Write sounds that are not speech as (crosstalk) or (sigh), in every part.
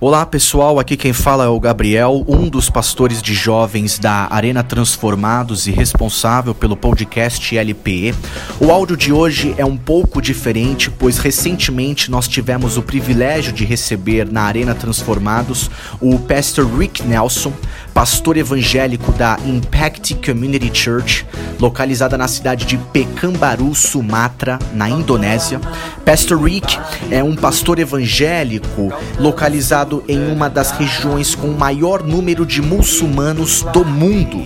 Olá pessoal, aqui quem fala é o Gabriel, um dos pastores de jovens da Arena Transformados e responsável pelo podcast LPE. O áudio de hoje é um pouco diferente, pois recentemente nós tivemos o privilégio de receber na Arena Transformados o pastor Rick Nelson, pastor evangélico da Impact Community Church, localizada na cidade de Pekanbaru, Sumatra, na Indonésia. Pastor Rick é um pastor evangélico localizado em uma das regiões com o maior número de muçulmanos do mundo,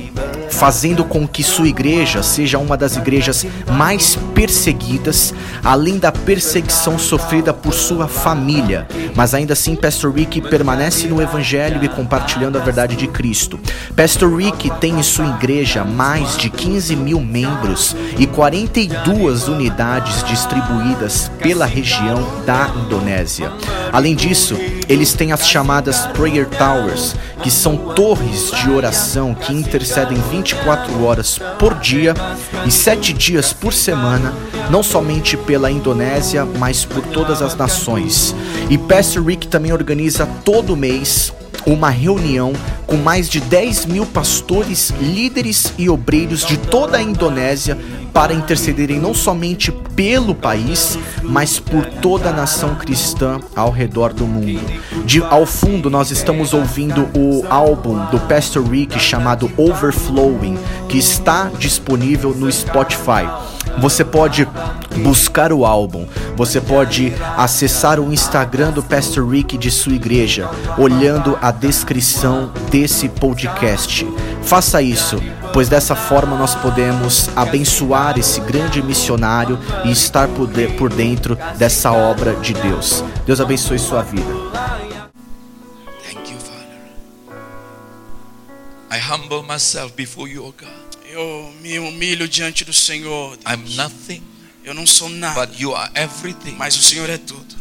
fazendo com que sua igreja seja uma das igrejas mais perseguidas, além da perseguição sofrida por sua família. Mas ainda assim, Pastor Rick permanece no Evangelho e compartilhando a verdade de Cristo. Pastor Rick tem em sua igreja mais de 15 mil membros e 42 unidades distribuídas pela região da Indonésia. Além disso, eles têm as chamadas Prayer Towers, que são torres de oração que intercedem 24 horas por dia e 7 dias por semana, não somente pela Indonésia, mas por todas as nações. E Pastor Rick também organiza todo mês uma reunião com mais de 10 mil pastores, líderes e obreiros de toda a Indonésia para intercederem não somente pelo país, mas por toda a nação cristã ao redor do mundo. De, ao fundo, nós estamos ouvindo o álbum do Pastor Rick chamado Overflowing, que está disponível no Spotify. Você pode buscar o álbum, você pode acessar o Instagram do Pastor Rick de sua igreja, olhando a descrição desse podcast. Faça isso, pois dessa forma nós podemos abençoar esse grande missionário e estar por dentro dessa obra de Deus. Deus abençoe sua vida. Thank you, Father. I humble myself before you, God. Eu me humilho diante do Senhor. Deus. I'm nothing, Eu não sou nada, but you are everything. mas o Senhor é tudo.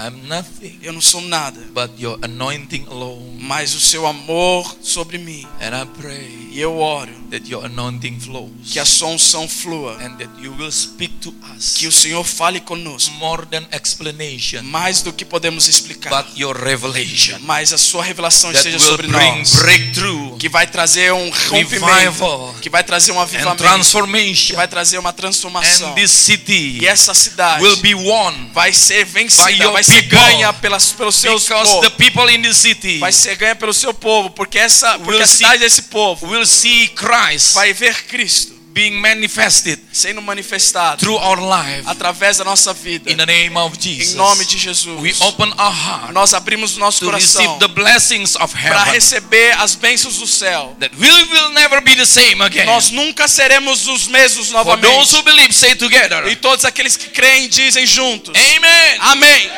I'm nothing, Eu não sou nada, but your anointing alone. mas o seu amor sobre mim. And I pray E eu oro that your anointing flows que a sua unção flua, and that you will speak to us que o Senhor fale conosco, more than explanation, mais do que podemos explicar, but your revelation mas a sua revelação esteja sobre bring nós, breakthrough que vai trazer um rompimento, que vai trazer um avivamento, que transformation. vai trazer uma transformação. And this city E essa cidade will be won vai ser By vencida, your vai ser ganha pelas, pelos seus povos. the people in the city vai ser ganha pelo seu povo, porque essa porque a see- cidade desse povo will see Christ vai ver Cristo being manifested sendo manifestado through our life através da nossa vida. in the name of Em Jesus. nome de Jesus. We open our heart Nós abrimos nosso coração para receber as bênçãos do céu. that we will never be the same again. Nós nunca seremos os mesmos For those novamente. who believe, say together. E todos aqueles que creem dizem juntos. Amen. Amém.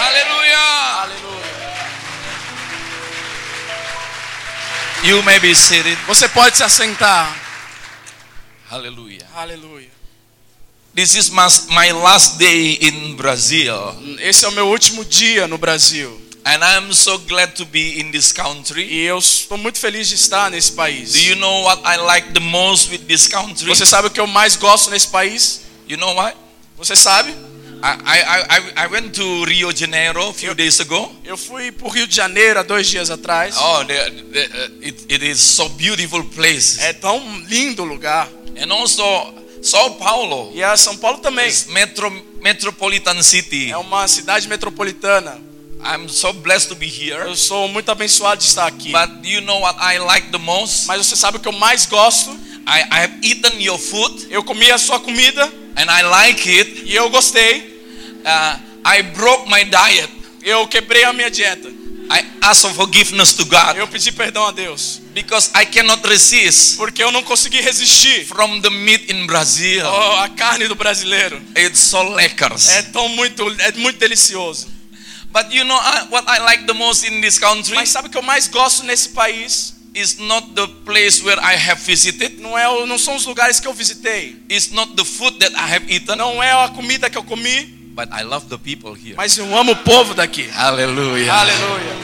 Aleluia. You may be seated. Você pode se assentar. Hallelujah. Aleluia. This is my, my last day in Brazil, Esse é o meu último dia no Brasil. and I'm so glad to be in this country. E eu estou muito feliz de estar nesse país. Do you know what I like the most with this country? Você sabe o que eu mais gosto nesse país? You know what? Você sabe? I, I, I, went to Rio de Janeiro a few days ago. Eu fui para o Rio de Janeiro há dois dias atrás. Oh, the, the, uh, it, it is so beautiful place. É tão lindo lugar. And also Sao Paulo E a São Paulo também. is metro, metropolitan city. É uma cidade metropolitana. I'm so blessed to be here. Eu sou muito abençoado de estar aqui. But you know what I like the most? Mas você sabe o que eu mais gosto? I, I have eaten your food Eu comi a sua comida and I like it. e eu gostei. Uh, I broke my diet. Eu quebrei a minha dieta. I asked for forgiveness to God Eu pedi perdão a Deus. because I cannot resist Porque eu não consegui resistir from the meat in Brazil. Oh, a carne do brasileiro. It's so lekkers. É tão muito, é muito delicioso. But you know what I like the most in this country Mas sabe o que eu mais gosto nesse país? Is not the place where I have visited. Não é, não são os lugares que eu visitei. It's not the food that I have eaten. Não é a comida que eu comi, But I love the people here. mas eu amo o povo daqui. Hallelujah. Aleluia.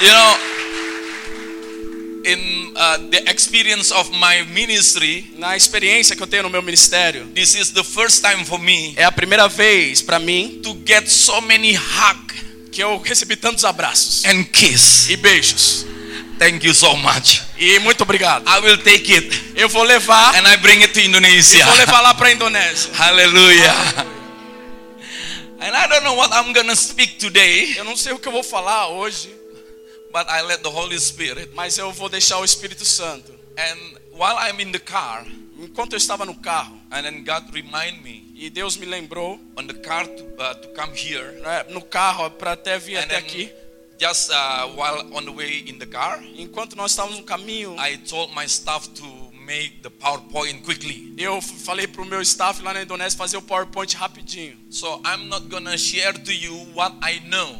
You know, in uh, the experience of my ministry, Na experiência que eu tenho no meu ministério, this is the first time for me é a primeira vez para mim to get so many hug que eu recebi tantos abraços and kiss. e beijos. Thank you so much. E muito obrigado. I will take it Eu vou levar and I bring it to e Indonesia. vou levar lá para Indonésia. (laughs) Hallelujah. And I don't know what I'm gonna speak today, Eu não sei o que eu vou falar hoje, but I let the Holy Spirit. mas eu vou deixar o Espírito Santo. And while I'm in the car, Enquanto eu estava no carro and then God remind me e Deus me lembrou on the car to, uh, to come here, né, no carro para até vir até aqui. just uh, while on the way in the car, Enquanto nós estávamos no caminho, I told my staff to make the PowerPoint quickly. eu falei pro meu staff lá na Indonésia fazer o PowerPoint rapidinho. So I'm not gonna share to you what I know,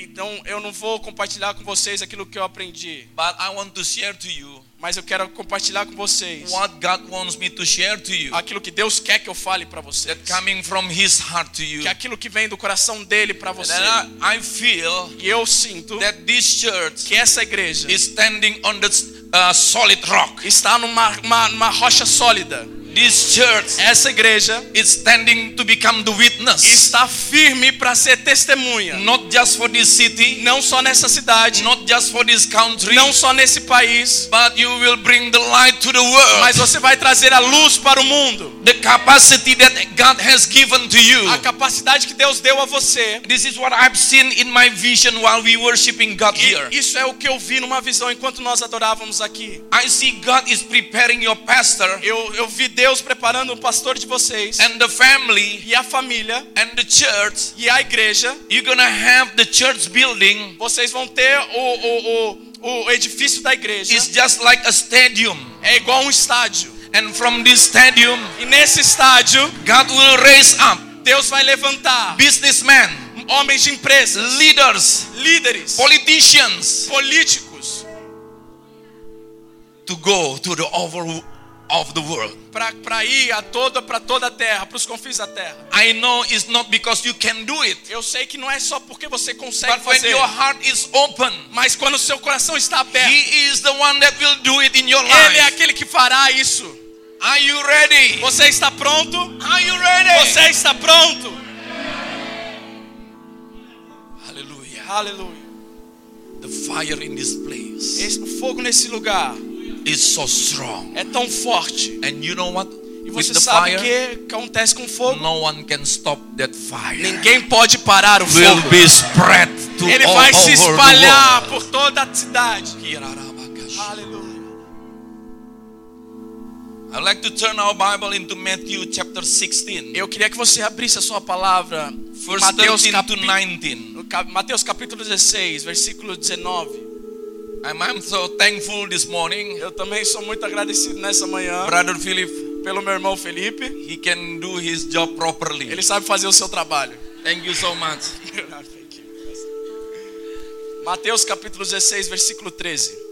Então eu não vou compartilhar com vocês aquilo que eu aprendi, but I want to share to you mas eu quero compartilhar com vocês what God wants me to share to you. aquilo que Deus quer que eu fale para vocês. That coming from His heart to you. Que é aquilo que vem do coração dele para você. I, I feel E eu sinto that this church que essa igreja is standing on the uh, solid rock. está numa uma, numa rocha sólida. This church Essa igreja is standing to become the witness, está firme para ser testemunha, not just for this city, não só nessa cidade, not just for this country, não só nesse país, but you will bring the light to the world. mas você vai trazer a luz para o mundo. the capacity that God has given to you. A capacidade que Deus deu a você. This is what I've seen in my vision while we worshiping God here. Isso é o que eu vi numa visão enquanto nós adorávamos aqui. I see God is preparing your pastor Eu, eu vi Deus preparando o pastor de vocês and the family e a família and the church. e a igreja. You're gonna have the church building Vocês vão ter o, o, o, o edifício da igreja. is just like a stadium. É igual um estádio. And from this stadium, E nesse estádio, God will raise up Deus vai levantar businessmen, homens de empresas, leaders, líderes, politicians políticos, to go to the over of the world. para ir a toda para toda a terra, para os confins da terra. I know it's not because you can do it, Eu sei que não é só porque você consegue but when fazer, your heart is open, mas quando o seu coração está aberto, He is the one that will do it in your Ele é life. aquele que fará isso. Are you ready? Você está pronto? Are you ready? Você está pronto? Hallelujah. Aleluia. The fire in this place Esse, o fogo nesse lugar is so strong. é tão forte. And you know what? E você sabe o que acontece com fogo? no one can stop that fire. Ninguém pode parar o Will fogo. be spread to Ele all vai se espalhar por toda a cidade. Aleluia. I'd like to turn our Bible into Matthew chapter 16, Eu queria que você abrisse a sua palavra Mateus, 13 to capi... 19. no cap- Mateus capítulo 16, versículo 19. I'm, so thankful this morning. Eu também sou muito agradecido nessa manhã Brother Philip, pelo meu irmão Felipe. he can do his job properly. Ele sabe fazer o seu trabalho. Thank you so much. (laughs) Mateus capítulo 16, versículo 13.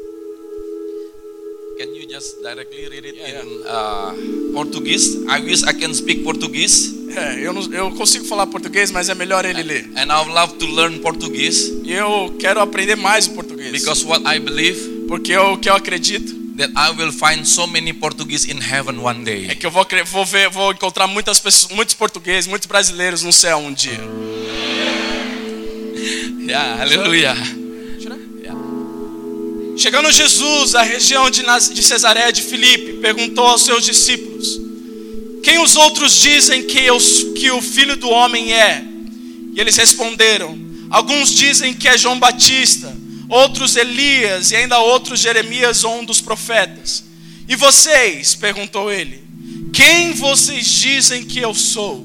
Can you just directly read it Yeah, in uh, Portuguese? I wish I can speak Portuguese, É, eu, não, eu consigo falar português, mas é melhor ele ler. and I would love to learn Portuguese E eu quero aprender mais o português. because what I believe Porque eu, o que eu acredito that I will find so many Portuguese in heaven one é day. que eu vou, vou, ver, vou encontrar muitas pessoas, muitos portugueses, muitos brasileiros no céu um dia. Yeah, hallelujah. Chegando Jesus à região de, Naz- de Filipe, perguntou aos seus discípulos: Quem os outros dizem que, os, que o filho do homem é? E eles responderam: Alguns dizem que é João Batista, outros Elias e ainda outros Jeremias ou um dos profetas. E vocês? perguntou ele: Quem vocês dizem que eu sou?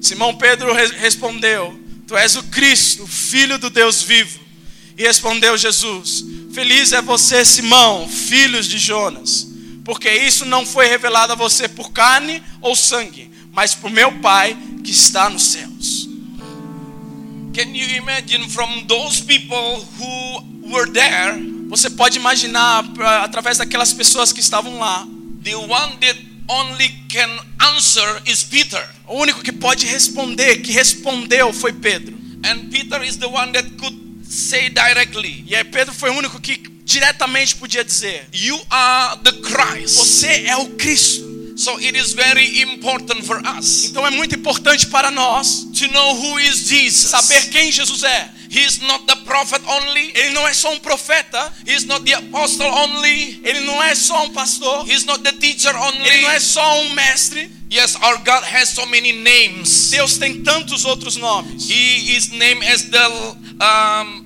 Simão Pedro re- respondeu: Tu és o Cristo, filho do Deus vivo. E respondeu Jesus: Feliz é você, Simão, filhos de Jonas, porque isso não foi revelado a você por carne ou sangue, mas por meu Pai que está nos céus. Can you imagine from those people who were there, Você pode imaginar através daquelas pessoas que estavam lá, the one that only can answer is Peter. o único que pode responder, que respondeu foi Pedro. And Peter is the one that could say directly, E aí Pedro foi o único que diretamente podia dizer: You are the Christ. Você é o Cristo. So it is very important for us Então é muito importante para nós to know who is Jesus. saber quem Jesus é. He is not the prophet only. Ele não é só um profeta, He is not the apostle only. ele não é só um pastor, He is not the teacher only. ele não é só um mestre. Yes, our God has so many names. Deus tem tantos outros nomes. He is named as the um,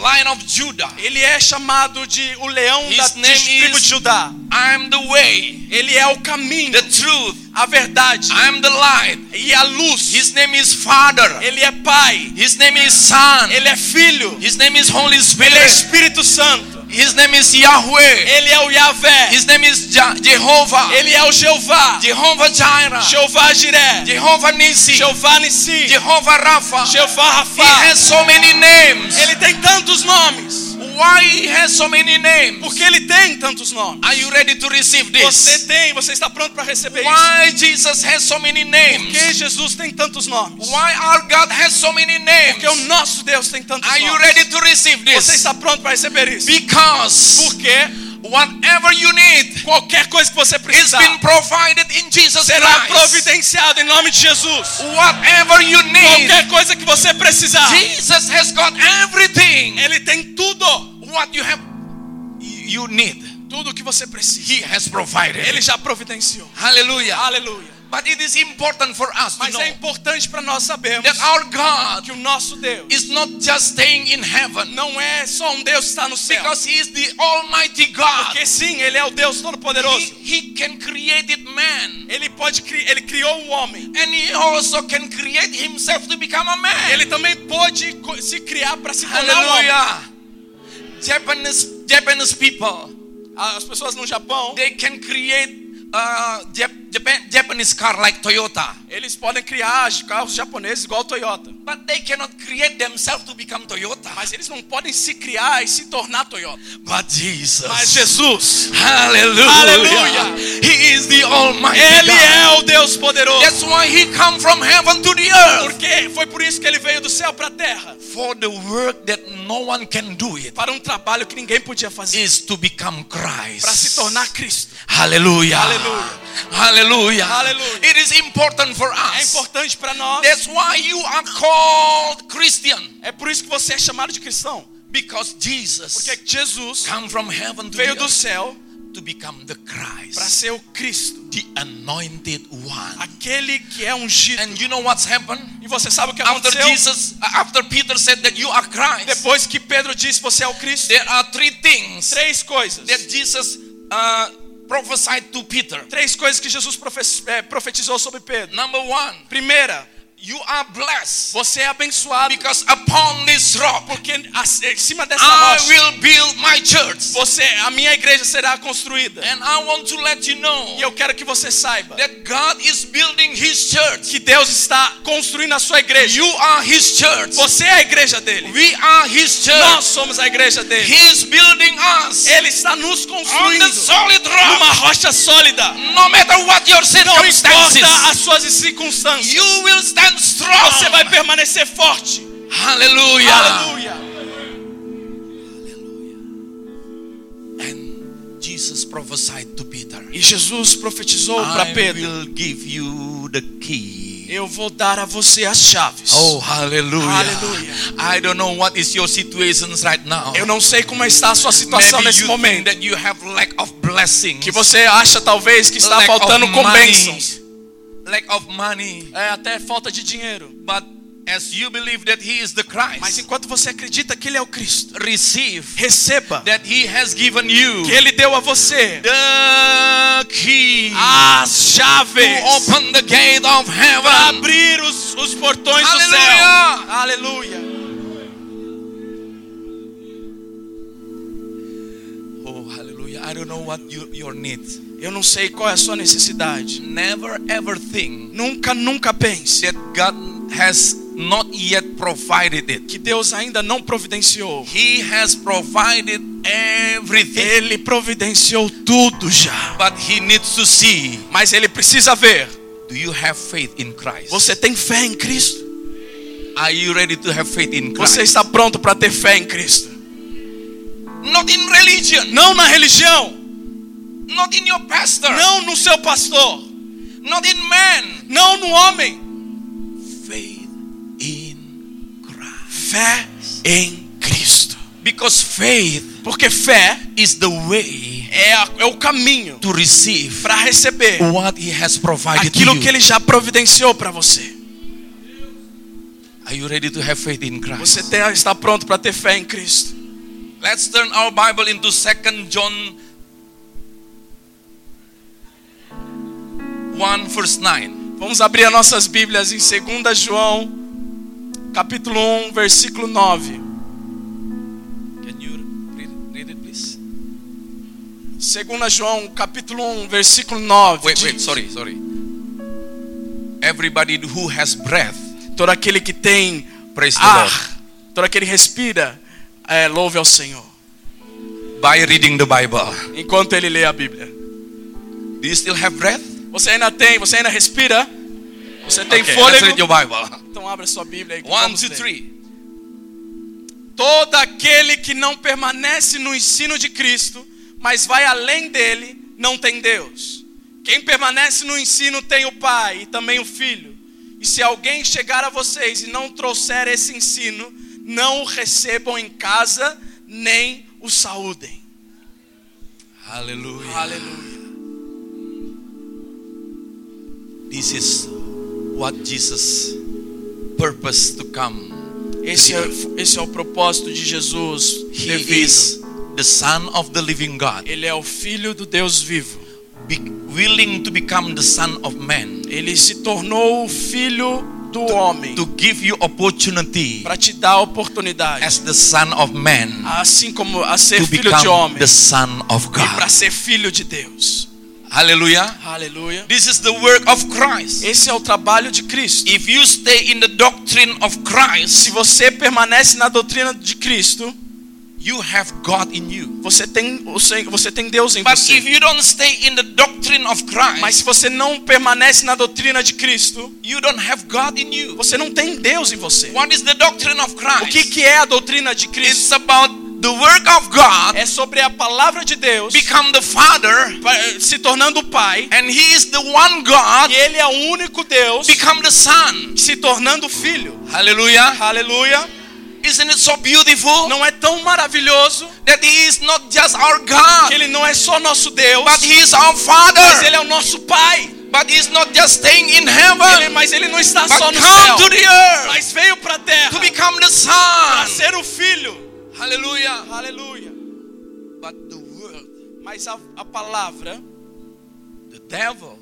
Lion of Judah. Ele é chamado de o leão da His name tribo is- de Judá. I am the way, Ele é o caminho, the truth. a verdade I am the light. e a luz. His name is Father. Ele é pai, His name is Son. ele é filho, His name is Holy ele é Spirit. Espírito Santo, His name is Yahweh. ele é o Yahvé, His name is Je- Jehovah. ele é o Jeová, Jehovah Jireh. Jeová Jiré, Jehovah Nissi. Jeová Nissi, Jehovah Rapha. Jeová He Rafá. has so many names. Ele tem tantos nomes. Why he has so many names? Porque ele tem tantos nomes. Are you ready to receive Você this? tem, você está pronto para receber isso? Why Jesus has so many Por names? que Jesus tem tantos nomes? Why our God has so many names? Porque o nosso Deus tem tantos Are you nomes. ready to receive Você this? está pronto para receber isso? Because Porque whatever you need qualquer coisa que você is precisar been provided in Jesus será Christ. providenciado em nome de Jesus. Whatever you need, Qualquer coisa que você precisar, Jesus has got everything. Ele tem tudo. What you have, you need, Tudo que você precisa. He has provided. Ele já providenciou. Hallelujah. Aleluia. But it is important for us Mas é importante para nós sabermos that our God que o nosso Deus is not just staying in heaven não é só um Deus que está no céu. because He is the Almighty God. Porque sim, Ele é o Deus He, Todo-Poderoso. he can create man Ele pode cri- ele criou o homem. and He also can create Himself to become a man. Ele também pode se criar para se tornar um homem. Japanese Japanese people. As pessoas no Japão, they can create uh, Japanese car like Toyota, eles podem criar carros japoneses igual Toyota. but they cannot create themselves to become Toyota. Mas eles não podem se criar e se tornar Toyota. But Jesus, Mas Jesus, Hallelujah. Hallelujah. He is the Almighty Ele God. é o Deus poderoso. That's why He come from heaven to the earth Porque foi por isso que ele veio do céu para a terra, for the work that no one can do it para um trabalho que ninguém podia fazer, is to become Christ. para se tornar Cristo. Hallelujah. Hallelujah. Hallelujah. Hallelujah. It is important for É us. importante para nós. That's why you are called Christian É por isso que você é chamado de cristão, because Jesus porque Jesus come from heaven to veio do céu to become the para Christ, ser o Cristo, the anointed one. aquele que é ungido. And you know what's happened? E você sabe o que After aconteceu? Jesus, after Peter said that you are Christ, Depois que Pedro disse você é o Cristo, there are three things três coisas. that Jesus uh, prophesied to Peter. Três coisas que Jesus eh, profetizou sobre Pedro. Number one, Primeira, you are blessed você é abençoado because upon this rock porque as- em cima dessa I rocha will build my church. você, a minha igreja será construída. And I want to let you know E eu quero que você saiba that God is building His church. que Deus está construindo a sua igreja. You are His church. Você é a igreja dele. We are His Nós church. somos a igreja dele. He is building us Ele está nos on the construindo solid numa rock. rocha sólida. No matter what your Não circumstances, importa as suas circunstâncias. you will stand Você strong. vai permanecer forte. Hallelujah. Aleluia. And Jesus prophesied to Peter. E Jesus profetizou para I Pedro: will give you the key. Eu vou dar a você as chaves. Oh, hallelujah. Hallelujah. I don't know what is your situations right now. Eu não sei como está a sua situação Maybe nesse momento. that you have lack of blessings, Que você acha talvez que está lack faltando com bênçãos. Lack of money. É até falta de dinheiro. But as you believe that He is the Mas Christ, enquanto você acredita que Ele é o Cristo, receive receba that He has given you que Ele deu a você the key as to chaves open the gate of para heaven. abrir os, os portões do Aleluia. céu. Aleluia. Oh, hallelujah. I don't know what you, your need. Eu não sei qual é a sua necessidade. Never ever think Nunca, nunca pense that God has not yet provided it. que Deus ainda não providenciou. He has provided everything. Ele providenciou tudo já. But He needs to see Mas Ele precisa ver. do you have faith in Christ? Você tem fé em Cristo? Are you ready to have faith in Christ? Você está pronto para ter fé em Cristo? Not in religion. Não na religião. Not in your pastor. Não no seu pastor. Not in man. Não no homem. Faith in Christ. Fé em Cristo. Because faith Porque fé is the way é, a- é o caminho to receive para receber what He has provided aquilo que ele já providenciou para você. Are you ready to have faith in Christ? Você tem- está pronto para ter fé em Cristo. Let's turn our Bible into 2 John 1 verse 9. Vamos abrir as nossas Bíblias em 2 João, capítulo 1, versículo 9. Can you read, it please? 2 João, capítulo 1, versículo 9. Wait, wait, sorry, sorry. Everybody who has breath, Todo aquele que tem praise ar, todo aquele que respira, é, louve ao Senhor. By reading the Bible. Enquanto ele lê a Bíblia. Do you still have breath? Você ainda tem, você ainda respira? Você tem Okay, let's read fôlego? your Bible. Então abra sua Bíblia aí. One, two, three. Todo aquele que não permanece no ensino de Cristo, mas vai além dele, não tem Deus. Quem permanece no ensino tem o Pai e também o Filho. E se alguém chegar a vocês e não trouxer esse ensino, não o recebam em casa, nem o saúdem. Hallelujah. Aleluia. This is what Jesus purposed to come. Esse é, esse é o propósito de Jesus. He is the Son of the living God, Ele é o Filho do Deus vivo. be- willing to become the Son of Man, Ele se tornou o Filho do homem to give you opportunity para te dar oportunidade, as the Son of Man assim como a ser to filho de homem the Son of e para God. ser filho de Deus. Hallelujah. Aleluia. This is the work of Christ. Esse é o trabalho de Cristo. If you stay in the doctrine of Se Christ, você permanece na doutrina de Cristo, you have God in you. você tem o você tem Deus em But if você. you don't stay in the doctrine of Mas se Christ, você não permanece na doutrina de Cristo, you don't have God in you. você não tem Deus em você. What is the doctrine of O que Christ? que é a doutrina de Cristo? It's about the work of God É sobre a palavra de Deus become the Father, pa- se tornando Pai, and He is the one God e ele é o único Deus become the Son. se tornando filho. Hallelujah. Aleluia. Isn't it so beautiful Não é tão maravilhoso that He is not just our que God, ele não é só nosso Deus, but He is our mas Father? ele é o nosso Pai. But He is not just staying in Ele- heaven, mas ele não está só but no come céu, to the earth mas veio para a terra to become the para Son. ser o filho. Hallelujah. Aleluia. But the world, Mas a, a palavra, the devil,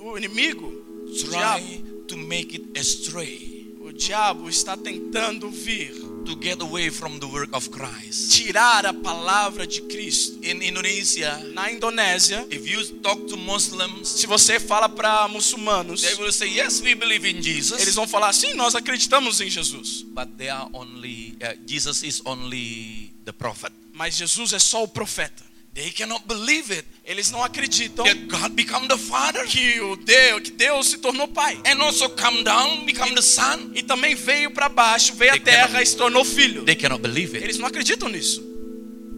o, o inimigo, diabo, try to make it astray, o diabo está tentando vir to get away from the work of Christ. tirar a palavra de Cristo. In Indonesia, Na Indonésia, if you talk to Muslims, se você fala para muçulmanos, they will say, Yes, we believe in eles Jesus. vão falar sim, nós acreditamos em Jesus. But they are only, uh, Jesus is only the prophet. Mas Jesus é só o profeta. They cannot believe it. Eles não acreditam That God become the Father que o Deus, que Deus se tornou pai. and also come down, become the Son. E também veio para baixo, veio à terra cannot- e se tornou filho. They cannot believe it. Eles não acreditam nisso.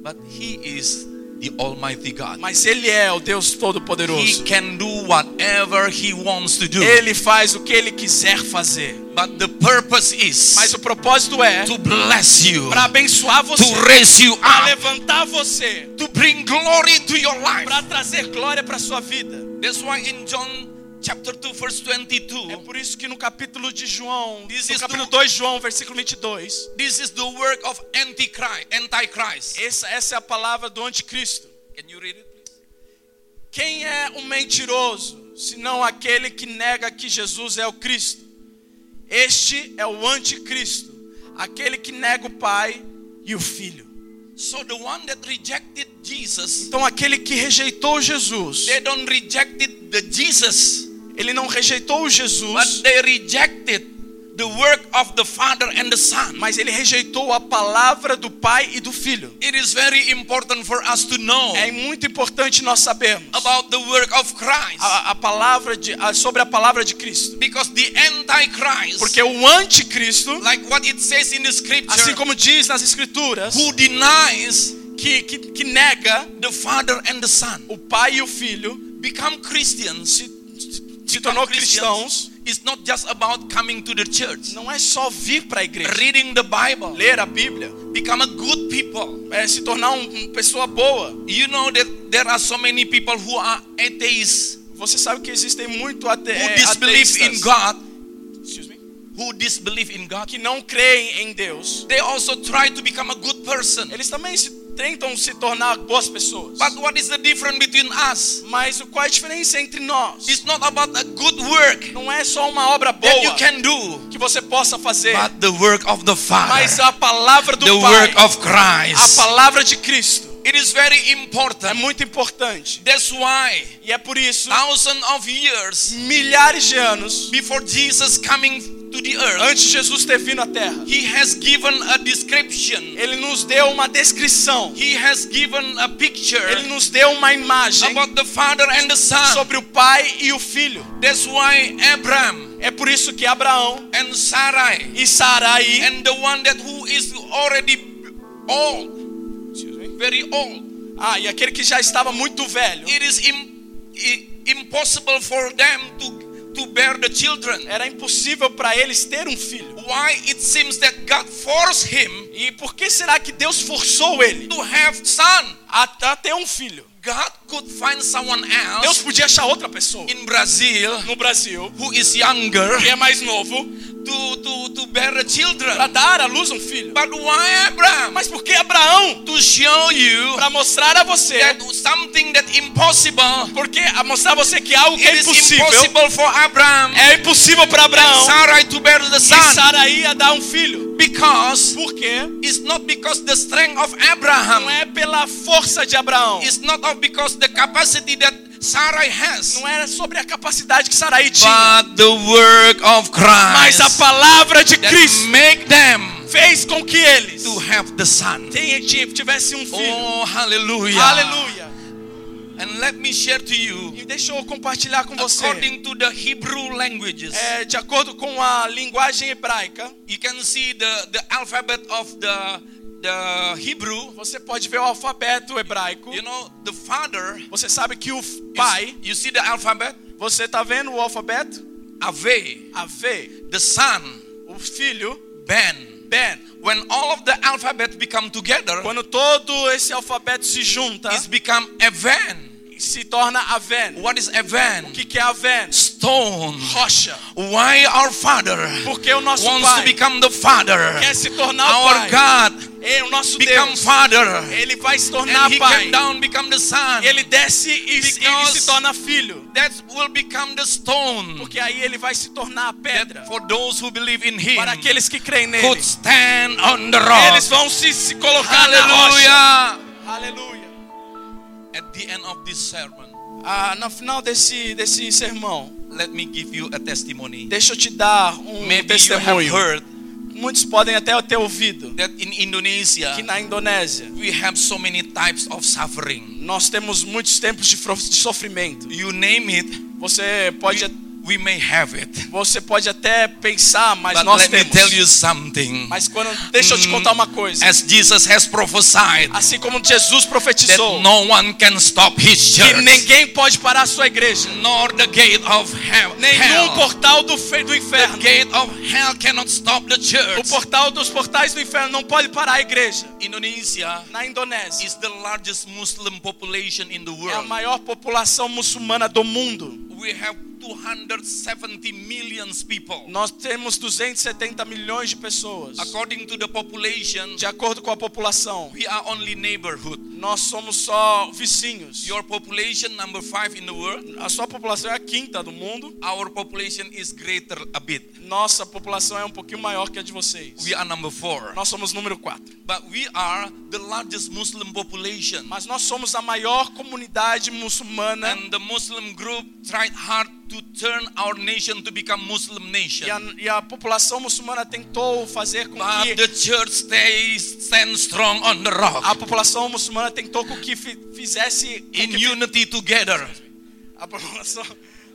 But He is the Almighty God. Mas ele é o Deus He todo-poderoso. can do whatever He wants to do. Ele faz o que ele quiser fazer. But the purpose is Mas o propósito é to bless you, para abençoar você, to raise you para up, levantar você, to bring glory to your life. para trazer glória para sua vida. That's why in John chapter 2 verse 22 É por isso que no capítulo de João, This no capítulo the- 2 de João, versículo 22, this is the work of antichrist antichrist essa, essa é a palavra do anticristo. can you read it please Quem é o mentiroso, senão aquele que nega que Jesus é o Cristo? Este é o anticristo, aquele que nega o Pai e o Filho. so the one that rejected Jesus Então aquele que rejeitou Jesus, they don't rejected the Jesus ele não rejeitou Jesus, but they rejected the work of the father and the son mas ele rejeitou a palavra do Pai e do Filho. it is very important for us to know É muito importante nós sabermos about the work of Christ a, a palavra de, a- sobre a palavra de Cristo, because the antichrist porque o anticristo, like what it says in the scripture assim como diz nas escrituras, who denies que, que, que nega the Father and the Son. o pai e o filho, Become Christians. Se, tornou cristãos, It's not just about coming to the church, não é só vir para a igreja, reading the Bible, ler a Bíblia, become a good people. é se tornar um- uma pessoa boa. You know that there are so many people who are atheists, Você sabe que existem muito ate, who é, disbelieve in God, excuse me, who disbelieve in God. que não creem em Deus. They also try to become a good person. Eles também se, tentam se tornar boas pessoas. But what is the difference between us? Mas qual é a diferença entre nós? It's not about a good work Não é só uma obra that you boa can do, que você possa fazer, but the work of the mas Father, a palavra do the Pai, work of a Christ. palavra de Cristo, It is very é important. muito importante. That's why E é por isso, thousands of years milhares de anos before Jesus coming to the earth, antes de Jesus ter vindo à Terra, he has given a description. ele nos deu uma descrição, He has given a picture ele nos deu uma imagem about the Father and the Son. sobre o Pai e o Filho. That's why Abraham É por isso que Abraão and Sarai e Sarai, and the one that who is already old, very old, ah, e aquele que já estava muito velho, it is impossible for them to to bear the children. era impossível para eles ter um filho. Why it seems that God forced him E por que será que Deus forçou ele to have son? a, a ter um filho? God could find someone Deus else podia achar outra pessoa in Brazil no Brasil who is younger que é mais novo to, to, to bear children. para dar à luz um filho. But why Abraham? Mas por que Abraão? To show you Para mostrar a você, that something that impossible porque a mostrar a você que algo que é is impossível impossible for Abraham é impossível para Abraão Sarai to bear the e son Sarai a dar um filho. because Por quê? it's not because the strength of Não Abraham é pela força de Abraão. it's not because the capacity that Sarai has Não era sobre a capacidade que Sarai tinha, but the work of mas a Christ palavra de Cristo make them fez com que eles to have the son tivessem um filho. oh hallelujah Aleluia. and let me share to you E deixa eu compartilhar com você. according to the Hebrew languages É, de acordo com a linguagem hebraica, you can see the the alphabet of the the Hebrew você pode ver o alfabeto hebraico. you know the father Você sabe que o you pai, see- you see the alphabet você tá vendo o alfabeto? Ave A V, the son o filho, Ben Ben. when all of the alphabet become together Quando todo esse alfabeto se junta, it's become Aven se torna Aven. what is Aven O que que é Aven? stone Rocha. why our father Porque o nosso wants to pai become the father quer se tornar o our pai. God É, o nosso become Deus. father Ele vai se tornar and pai. down become the son Ele desce e, se- ele se torna filho. that will become the stone Porque aí ele vai se tornar a pedra. that for those who believe in him Para aqueles que creem nele. could stand on the rock Eles vão se, se colocar na rocha. hallelujah Aleluia. At the end of this sermon Ah, no final desse, desse sermão, let me give you a testimony deixa eu te dar um maybe you have testemunho. heard Muitos podem até ter ouvido that in Indonesia que na Indonésia we have so many types of suffering. nós temos muitos tempos de, sofrimento. You name it, Você pode, we, we may have it. você pode até pensar, mas But nós let me temos. tell you something. Mas quando, deixa eu te Mm, contar uma coisa. As Jesus has prophesied Assim como Jesus that profetizou no one can stop his que church, ninguém pode parar a sua igreja, nor the gate of hell. nenhum hell. portal do, do The inferno. gate of hell cannot stop the O church. portal dos portais do inferno não pode parar a igreja. Indonesia Na Indonésia is the largest Muslim population in the é a world. maior população muçulmana do mundo. We have 270 million people. Nós temos 270 milhões de pessoas. According to the population, De acordo com a população, we are only neighborhood. nós somos só vizinhos. Your population number five in the world. A sua população é a quinta do mundo. Our population is greater a bit. Nossa população é um pouquinho maior que a de vocês. We are number four. Nós somos número 4. But we are the largest Muslim population. Mas nós somos a maior comunidade muçulmana And the Muslim group tried hard to turn our nation to become Muslim nation. e a, população muçulmana tentou fazer com que the church stays stand strong on the rock a população muçulmana tentou com que fi- fizesse in unity together. a população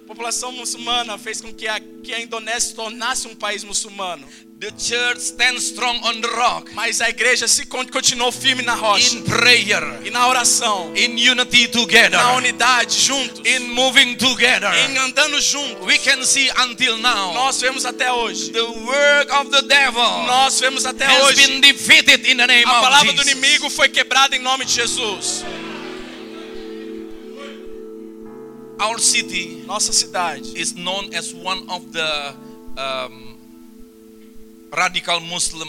população muçulmana fez com que a, que a Indonésia se tornasse um país muçulmano. The church stands strong on the rock. Mas a igreja se con- continuou firme na rocha. In prayer, E na oração. in unity together, Na unidade, juntos. in moving together. Em andando juntos. We can see until now Nós vemos até hoje. the work of the devil Nós vemos até has hoje. been defeated in the name A of palavra do Jesus. inimigo foi quebrada em nome de Jesus. Our city Nossa cidade is known as one of the um, radical Muslim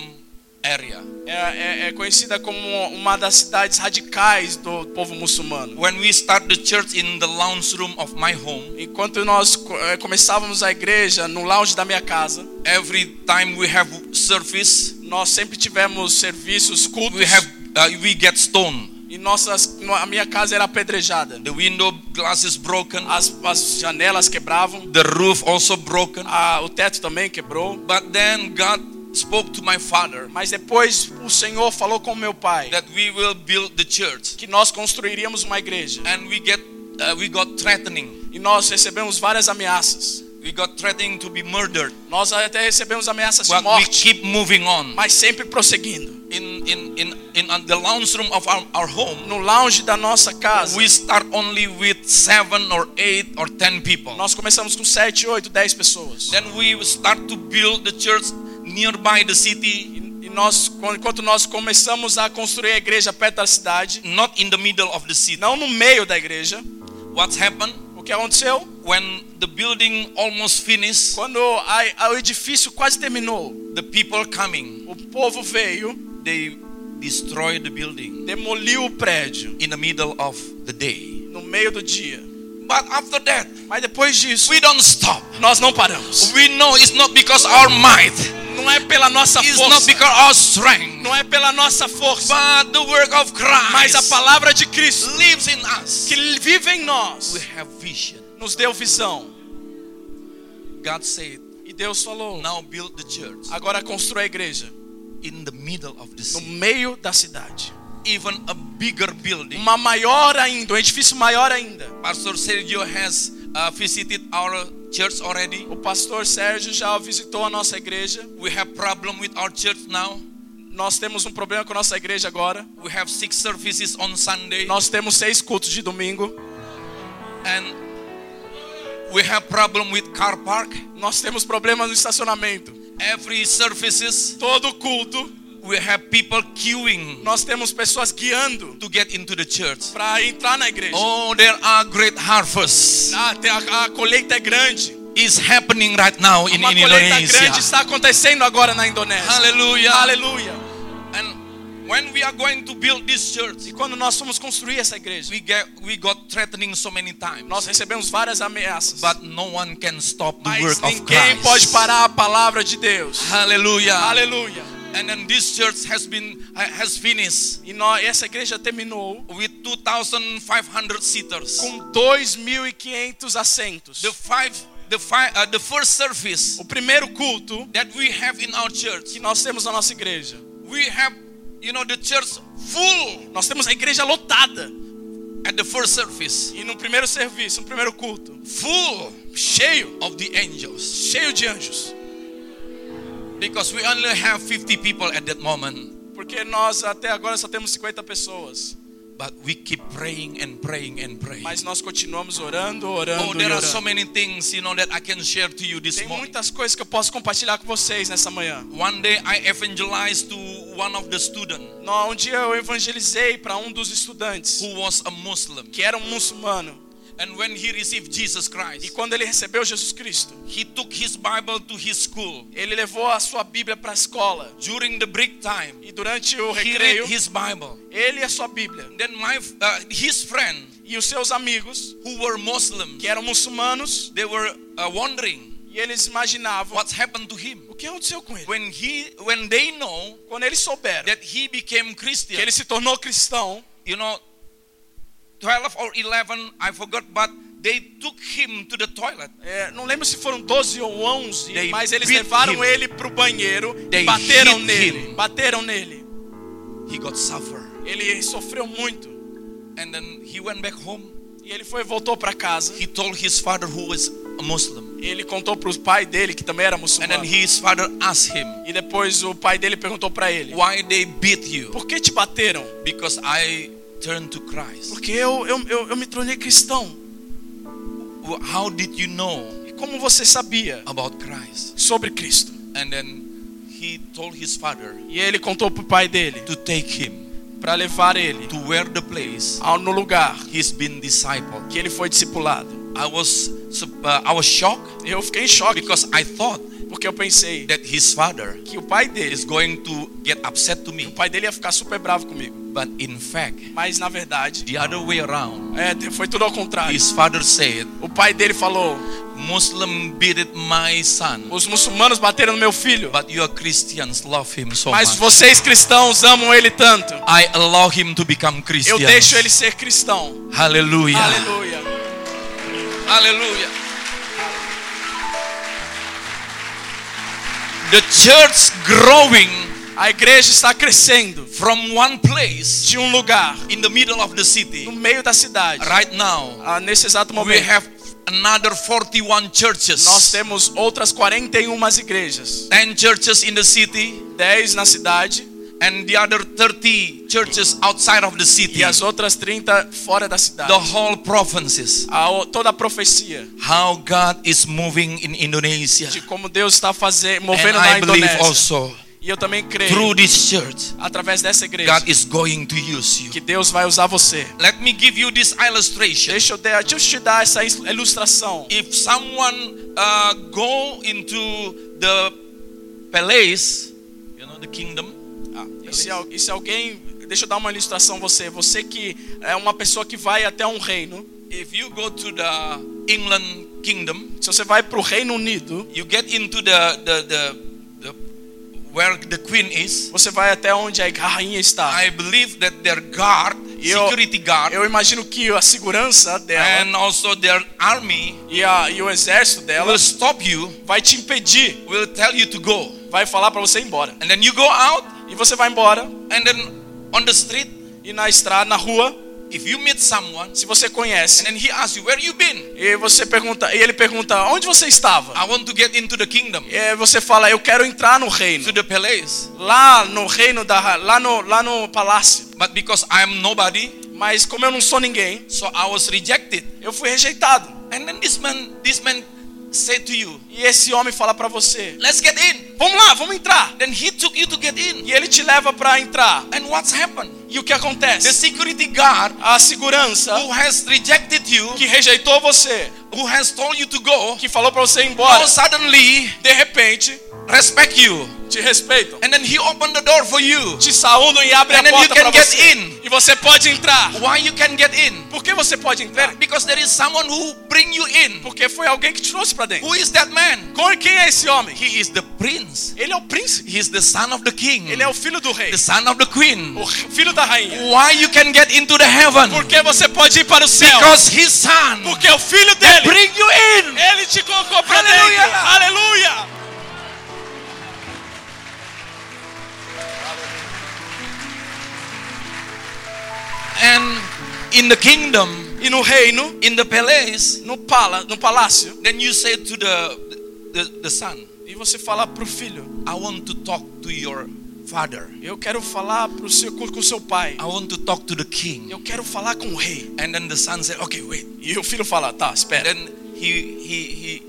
area. é, é- é conhecida como uma das cidades radicais do povo muçulmano. When we start the church in the lounge room of my home, Enquanto nós eh, começávamos a igreja no lounge da minha casa, every time we have service, nós sempre tivemos serviços, cultos. we have uh, we get stone. E nossas, a minha casa era apedrejada. The window glass is broken. As, as janelas quebravam. The roof also broken. a- o teto também quebrou. But then God spoke to my father Mas depois o Senhor falou com meu pai that we will build the church, que nós construiríamos uma igreja. and we get uh, we got threatening. E nós recebemos várias ameaças. We got threatening to be murdered. Nós até recebemos ameaças de But we morte, keep moving on. mas sempre prosseguindo. In in in in uh, the lounge room of our, our home, No lounge da nossa casa, we start only with seven or eight or ten people. nós começamos com 7, 8, 10 pessoas. Then we start to build the church nearby the city, E, nós, enquanto nós começamos a construir a igreja perto da cidade, not in the middle of the city. não no meio da igreja, What happened que aconteceu? when the building almost finished? Quando a, a- o edifício quase terminou, The people coming, o povo veio, they destroyed the building demoliu o prédio in the middle of the day. no meio do dia. But after that, Mas depois disso, we don't stop. nós não paramos. We know it's not because our might, Não é pela nossa it's not força, because our strength, não é pela nossa força, but the work of mas a Christ palavra de Cristo lives in us. que vive em nós We have vision. nos deu visão. God said, E Deus falou: now build the church agora constrói a igreja in the middle of the no meio da cidade. Even a bigger building. Uma maior ainda, um edifício maior ainda. Pastor Sergio has uh, visited our church already. O pastor Sérgio já visitou a nossa igreja. We have problem with our church now. Nós temos um problema com a nossa igreja agora. We have six services on Sunday, Nós temos seis cultos de domingo. and we have problem with car park. Nós temos problemas no estacionamento. Every services Todo culto, we have people queuing nós temos pessoas guiando to get into the church. para entrar na igreja. Oh, there are great harvests Ah, a, a colheita é grande. is happening right now in, Uma colheita grande está acontecendo agora na Indonésia. Hallelujah. Aleluia. And when we are going to build this church, E quando nós fomos construir essa igreja, we get we got threatening so many times. nós recebemos várias ameaças. But no one can stop the Mas work of ninguém Christ. pode parar a palavra de Deus. Hallelujah. Aleluia. And then this church has been has finished E nós, essa igreja terminou with 2,500 seaters. com 2.500 assentos. The five, the five, uh, the first service O primeiro culto that we have in our church, que nós temos na nossa igreja. we have, you know, the church full Nós temos a igreja lotada. at the first service, E no primeiro serviço, no primeiro culto, full cheio, of the angels, cheio de anjos. Because we only have 50 people at that moment. Porque nós até agora só temos 50 pessoas. But we keep praying and praying and praying. Mas nós continuamos orando, orando Oh, there are so orando. many things, you know, that I can share to you this Tem morning. muitas coisas que eu posso compartilhar com vocês nessa manhã. One day I evangelized to one of the students No, Um dia eu evangelizei para um dos estudantes who was a Muslim. que era um muçulmano. And when he received Jesus E Christ, quando ele recebeu Jesus Cristo, he took his Bible to his school. ele levou a sua Bíblia para a escola. During the break time, E durante o he recreio, read his Bible. ele e a sua Bíblia Then my uh, his friend e os seus amigos, who were Muslims, que eram muçulmanos, they were uh, wondering e eles imaginavam what's happened to him. o que aconteceu com ele. When he when they know Quando eles souberam that he became que Christian, ele se tornou cristão, you know, 12 or 11, I forgot, but they took him to the toilet. é, não lembro se foram 12 ou 11, They mas eles levaram him. ele para o banheiro, They bateram hit nele, him. bateram nele. He got suffer. Ele sofreu muito And then he went back home. e ele foi voltou para casa. He told his father who was a Muslim. Ele contou para o pai dele, que também era And then muçulmano. his father asked him, E depois o pai dele perguntou para ele: Why they beat you? Por que te bateram? Because I turned to Christ. Porque eu, eu, eu, eu me tornei cristão. How did you know E como você sabia about Christ? sobre Cristo? And then he told his father E ele contou para o pai dele to take him para levar ele to where the place ao- no lugar he's been discipled. que ele foi discipulado. I was uh, I was shocked Eu fiquei em choque because I thought porque eu pensei that his father que o pai dele, is going to get upset to o me. pai dele ia ficar super bravo comigo. But in fact, Mas na verdade, the other way around, é, foi tudo ao contrário. his father said, O pai dele falou: Muslim beat my son, Os muçulmanos bateram no meu filho, but you Christians love him so mas much. vocês cristãos amam ele tanto. I allow him to become Christian. Eu deixo ele ser cristão. Hallelujah. Aleluia. Hallelujah. The church growing A igreja está crescendo from one place de um lugar in the middle of the no city. meio da cidade. Right now, Ah, nesse exato we momento, have another 41 churches. nós temos outras 41 igrejas. 10 churches in the city 10 na cidade and the other 30 churches outside of the city. e as outras 30 fora da cidade. The whole provinces. A toda a profecia How God is moving in Indonesia. de como Deus está fazendo, And movendo na I believe Indonésia. also E eu também creio, through this church, através dessa igreja, God is going to use you. que Deus vai usar você. Let me give you this illustration. Deixa eu, deixa eu te dar essa ilustração. If someone uh, go into the palace, you know, the kingdom, se, e se alguém, deixa eu dar uma ilustração a você. Você que é uma pessoa que vai até um reino. if you go to the England kingdom, Se você vai para o Reino Unido, you get into the, the, the, the where the queen is. você vai até onde a rainha está. I believe that their guard, Eu- security guard, Eu imagino que a segurança dela and also their army e, a, e o exército dela will stop you, vai te impedir, will tell you to go. vai falar para você ir embora. And then you go out, E você vai embora and then on the street, e na estrada, na rua, if you meet someone, se você conhece, and he asks you, where you been? e você pergunta, e ele pergunta, onde você estava? I want to get into the kingdom, E você fala, eu quero entrar no reino. to the palace. Lá no reino da lá no lá no palácio. But because I am nobody, Mas como eu não sou ninguém, so I was rejected. eu fui rejeitado. And then this man, this man said to you, E esse homem fala para você: let's get in. "Vamos lá, vamos entrar". Then he took you to get in. E ele te leva para entrar. And what's happened? E o que The acontece? security guard A segurança who has rejected you, que rejeitou você, who has told you to go, que falou para você ir now embora, suddenly de repente respect you. te respeitam. And then he opened the door for you. Te saúdam e abrem And a porta can para get você. in. E você pode entrar. Why you can get in? Por que você pode entrar? Because there is someone who bring you in. Porque foi alguém que te trouxe para dentro. Who is that man? Com- Quem é esse homem? He is the prince. Ele é o príncipe. He is the son of the king. Ele é o filho do rei. The son of the queen. O filho da rainha. Why you can get into the heaven? Por que você pode ir para o céu? Because his son Porque o filho dele, bring you in. ele te colocou para dentro. Aleluia. And in the kingdom, E no reino, in the palace, no, pala, no palácio, then you say to the the, the son, e você fala para o filho: I want to talk to your father. Eu quero falar pro seu, com o seu pai. I want to talk to the king. Eu quero falar com o rei. And then the son said, Okay, wait. E o filho fala: Tá, espera. Then he he he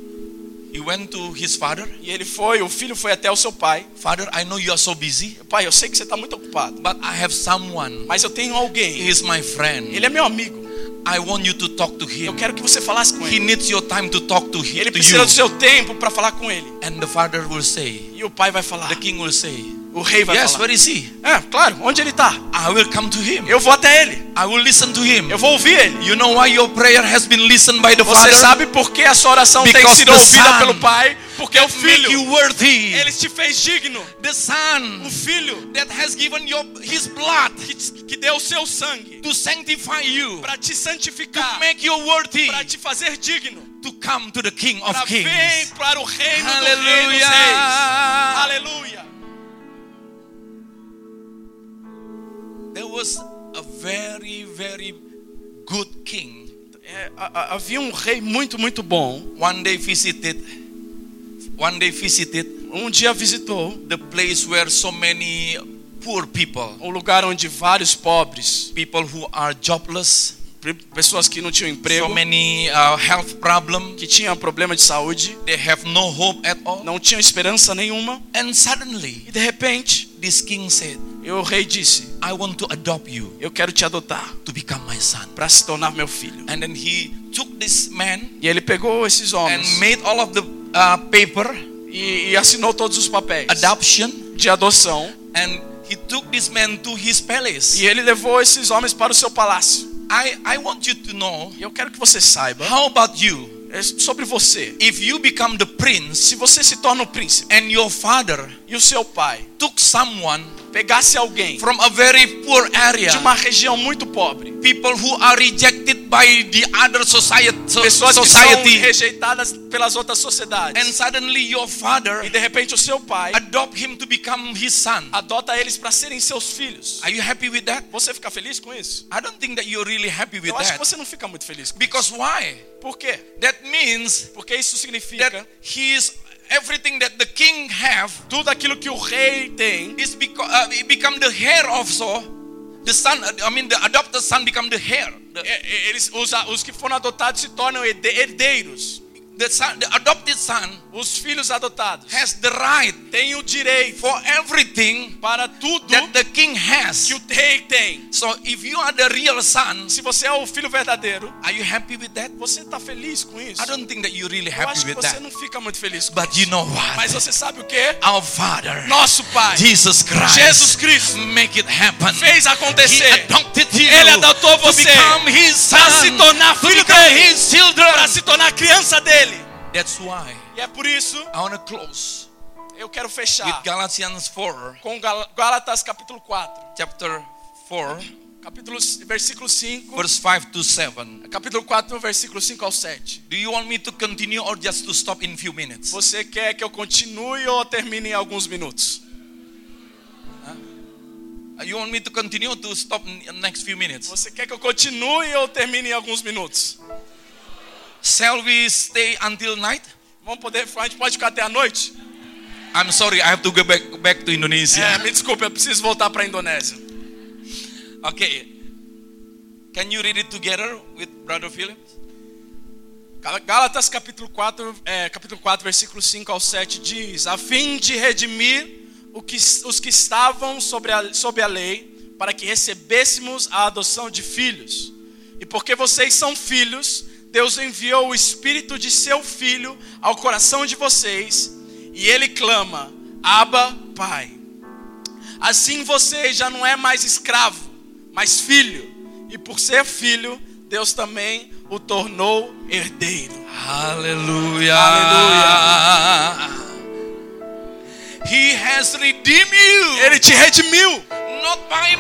he went to his father. E ele foi, o filho foi até o seu pai. Father, I know you are so busy, Pai, eu sei que você está muito ocupado, but I have someone. mas eu tenho alguém. He is my friend. Ele é meu amigo. I want you to talk to Eu him. quero que você falasse com He ele. needs your time to talk to him Ele precisa do seu tempo para falar com ele. And the father will say, E o pai vai falar. the king will say, O rei vai Yes, falar. where is he? É, claro. Onde ele está? I will come to him. Eu vou até ele. I will listen to him. Eu vou ouvir ele. You know why your prayer has been listened by the Você father? sabe por que a sua oração tem Because sido the ouvida pelo pai? Porque o Make you filho, worthy. ele te fez digno. The O son filho that has given your his blood que, que deu o seu sangue to sanctify you, para te to santificar, make you worthy para te fazer digno, to come to the King para of vir Kings. para o reino do rei dos reis. Hallelujah. Aleluia. Was a very, very good king. É, havia um rei muito, muito bom. one day visited one day visited Um dia visitou the place where so many poor people um lugar onde vários pobres, people who are jobless pe- pessoas que não tinham emprego, so many uh, health problem que tinham problema de saúde, they have no hope at all não tinham esperança nenhuma. and suddenly E de repente, this king said e o rei disse: i want to adopt you Eu quero te adotar to become my son para se tornar meu filho. and then he took this man E ele pegou esses and homens made all of the uh, paper e, e assinou todos os papéis adoption de adoção. and he took this man to his palace E ele levou esses homens para o seu palácio. I, I want you to know eu quero que você saiba how about you é sobre você. if you become the prince Se você se torna o príncipe and your father e o seu pai took someone pegasse alguém from a very poor area de uma região muito pobre, people who are rejected by the other society, so- pessoas que são society rejeitadas pelas outras sociedades, and suddenly your father e de repente o seu pai adopt him to become his son adota eles para serem seus filhos. are you happy with that Você fica feliz com isso? i don't think that you're really happy with Eu acho que that você não fica muito feliz com because why isso. Por quê? that means Porque isso significa that he is everything that the king have tudo aquilo que o rei tem is beco- uh, become the heir also the son i mean the adopted son become the heir the, Eles, os, os que foram adotados se tornam herde- herdeiros. the, son, the adopted son Os filhos adotados has the right têm o direito for everything para tudo that the king has que o rei tem. so if you are the real son Se você é o filho verdadeiro, are you happy with that você está feliz com isso? i don't think that you're really Eu happy acho que with você that não fica muito feliz com but isso. you know what Mas você sabe o que? our father Nosso Pai, jesus christ Jesus Cristo, make it happen fez he acontecer adopted you Ele adotou to você para se tornar to filho become dele, para se tornar criança dele. that's why E é por isso i want to close eu quero with fechar galatians 4 com Gal- Gálatas capítulo 4, chapter 4 capítulo, versículo 5, verse 5 to 7 capítulo 4, versículo 5 ao 7. do you want me to continue or just to stop in few minutes Você quer que eu continue ou termine em alguns minutos? you want me to continue to stop next few minutes Você quer que eu continue ou termine em alguns minutos? shall we stay until night Vamos poder, a gente pode ficar até a noite? I'm sorry i have to go back back to indonesia É, me desculpe, eu preciso voltar para a Indonésia. okay can you read it together with brother philip Gal- Gálatas capítulo 4, é, capítulo 4, versículo 5 ao 7 diz: A fim de redimir que, os que estavam sobre a, sob a lei, para que recebêssemos a adoção de filhos. E porque vocês são filhos, Deus enviou o Espírito de seu Filho ao coração de vocês, e ele clama: Abba, Pai. Assim você já não é mais escravo, mas filho. E por ser filho, Deus também o tornou herdeiro. hallelujah Hallelujah. he has redeemed you Ele te redimiu, not by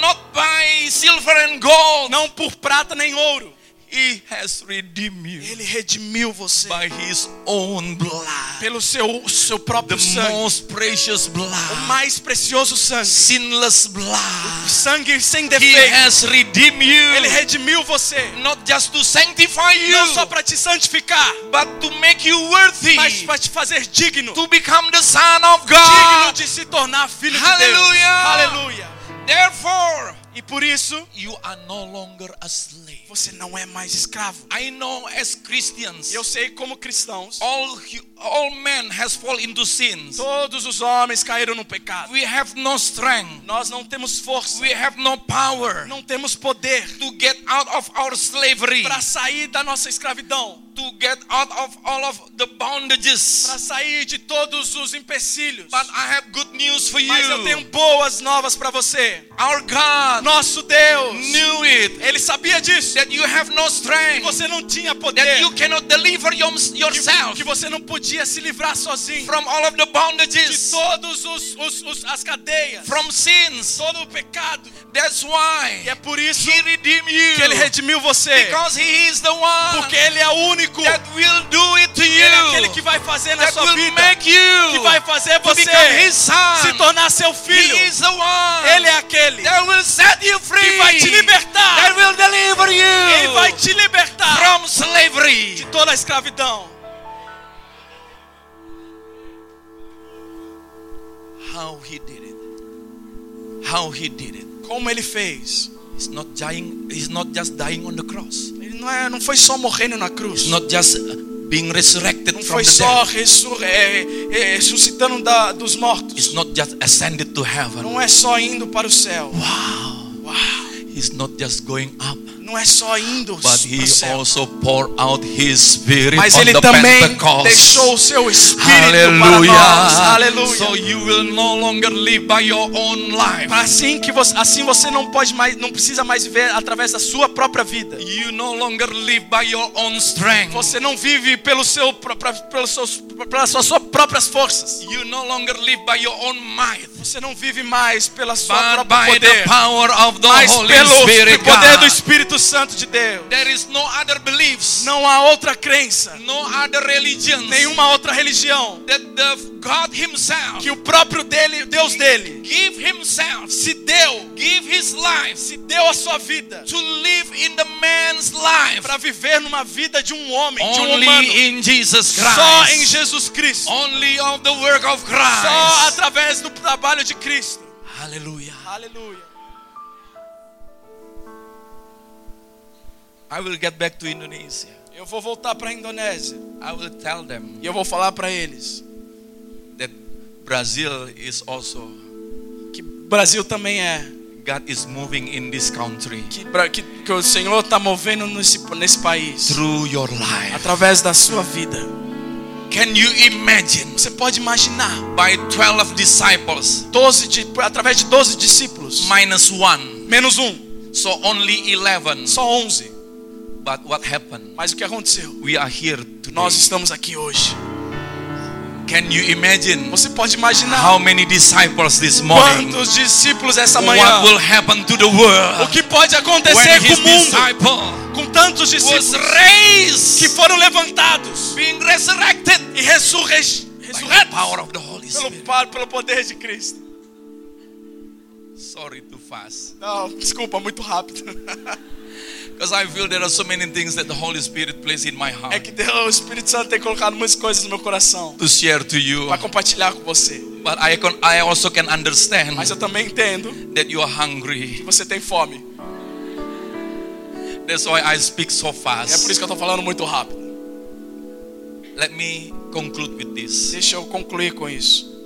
not by silver and gold não por prata nem ouro. He has redeemed you Ele redimiu você by his own blood. pelo seu, seu the próprio sangue, most precious o blood mais precioso sangue, sinless blood. Sangue sem he defeito. has redeemed Ele you redimiu você, not just to sanctify não you só para te santificar, but to make you worthy. mas para te fazer digno, to become the son of digno God de se tornar filho de Deus. Hallelujah. Aleluia. therefore E por isso, you are no longer a slave. você não é mais escravo. I know as Christians. Eu sei como cristãos, all all men has fall into sins. Todos os homens caíram no pecado. we have no strength. Nós não temos força, we have no power não temos poder to get out of our slavery. para sair da nossa escravidão, to get out of all of the bondages. Para sair de todos os empecilhos. but I have good news for Mas eu tenho you boas novas para você. our God Nosso Deus, knew it. Ele sabia disso. that you have no Que strength você não tinha that poder, you cannot deliver your- que, yourself. que você não podia se livrar sozinho. From all of the de bondages todos os, os- os- as cadeias, from sins. Todo o pecado. that's E why é por isso he redeemed que ele you redimiu você, because he is the one porque ele é o único that will do it to Ele é aquele que you. vai fazer na That sua will vida, make que you vai fazer você his se son. tornar seu filho. He is the one Ele é aquele that will set you free. que vai te libertar. That will deliver you Ele vai te libertar from slavery. de toda a escravidão. How he did it. How he did it. Como ele fez? He's not dying. He's not just dying on the cross. Ele não, é, não foi só morrendo na cruz. He's not just being resurrected Não from foi the só dead. ressur- é, é, ressuscitando da- dos mortos. He's not just ascended to heaven. Não é só indo para o céu. Wow. Uau. He's not just going up, Não é só indo but he céu. also poured out his spirit Mas on ele the também Pentecost. deixou o seu espírito para nós. Aleluia. So you will no longer live by your own life. Assim que você, assim você não pode mais, não precisa mais viver através da sua própria vida. You no longer live by your own strength. Você não vive pelo seu, pelos seus, pelas suas, suas próprias forças. You no longer live by your own might, Você não vive mais pela sua but própria by the poder, power of the mas Holy pelo Spirit. poder do God. Espírito Santo de Deus. There is no other beliefs, Não há outra crença, no other religions nenhuma outra religião that the God Himself que o próprio dele, Deus dele, give Himself, se deu, give His life se deu a sua vida to live in the man's life. para viver numa vida de um homem, de um humano, Only in Jesus Christ. só em Jesus Cristo, Only of the work of só Christ. através do trabalho de Cristo. Hallelujah. Aleluia. I will get back to Indonesia. Eu vou voltar para a Indonésia. I will tell them e eu vou falar para eles that Brazil is also que Brasil também é, God is moving in this country que, que, que o Senhor está movendo nesse, nesse país. through your life. através da sua vida. Can you imagine? Você pode imaginar? By 12 disciples 12 de, através de 12 discípulos, minus 1 menos um, so only 11 só 11. But what happened Mas o que aconteceu? we are here today Nós estamos aqui hoje. can you imagine Você pode imaginar how many disciples this morning quantos discípulos essa what manhã? will happen to the O world que pode acontecer com o mundo? Com tantos discípulos raised que foram levantados being resurrected e ressurre, by the ressurretos power of the Holy pelo, pelo poder de Cristo. sorry too fast Não, desculpa, muito rápido. (laughs) because I feel there are so many things that the Holy Spirit places in my É heart que Deus, o Espírito Santo tem colocado muitas coisas no meu coração to share to you para compartilhar com você. but I can I also can understand Mas eu também entendo that you are que hungry você tem fome. that's why I speak so É fast por isso que eu estou falando muito rápido. let me conclude with this Deixa eu concluir com isso.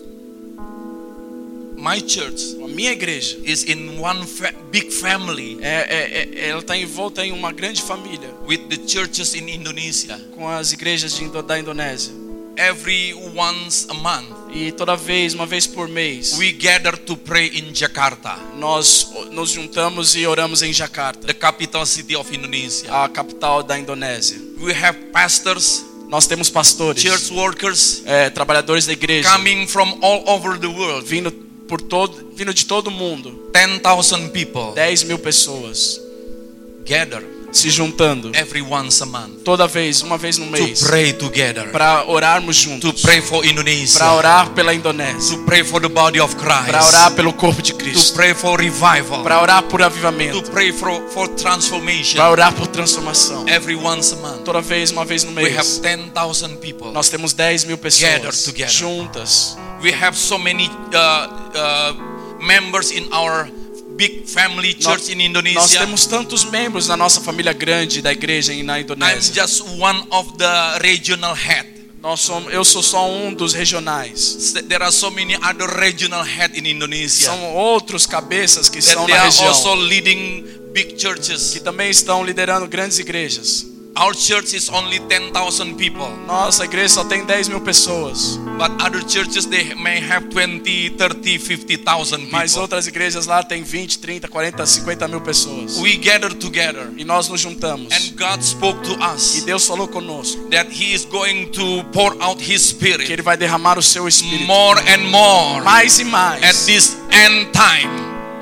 My church A minha igreja is in one fa- big family é, é- é- ela está envolta em uma grande família with the churches in Indonesia com as igrejas de da Indonésia. every once a month E toda vez, uma vez por mês, we gather to pray in Jakarta nós nos juntamos e oramos em Jakarta, the capital city of Indonesia a capital da Indonésia. we have pastors Nós temos pastores, church workers é, trabalhadores da igreja, coming from all over the world vindo por todo, vindo de todo mundo, 10,000 people 10 mil pessoas gather se juntando every once a month toda vez, uma vez no to mês, pray together, para orarmos to juntos, pray for para Indonesia, orar pela Indonésia, to pray for the body of para Christ, orar pelo corpo de to Cristo, pray for revival, para orar por to avivamento, pray for, for transformation para orar por transformação. every once a month. Toda vez, uma vez no We have mês, 10,000 people. nós temos 10 mil pessoas together. juntas. We have so many uh, uh, members in our big family Nós, church in nós Indonesia. temos tantos membros na nossa família grande da igreja na I'm Indonésia. just one of the regional head. Nós somos, eu sou só um dos regionais. There are so many other regional head in Indonesia São outros cabeças que that estão na are região also leading big churches. que também estão liderando grandes igrejas. Our church is only 10,000 people, Nossa igreja só tem 10 mil pessoas, but other churches they may have 20, 30, 50,000 mas people. outras igrejas lá tem 20, 30, 40, 50 mil pessoas. We gather together, E nós nos juntamos. and God spoke to E us Deus falou conosco that He is going to pour out His que Spirit Ele vai derramar o seu Espírito more and more mais e at mais. this end time.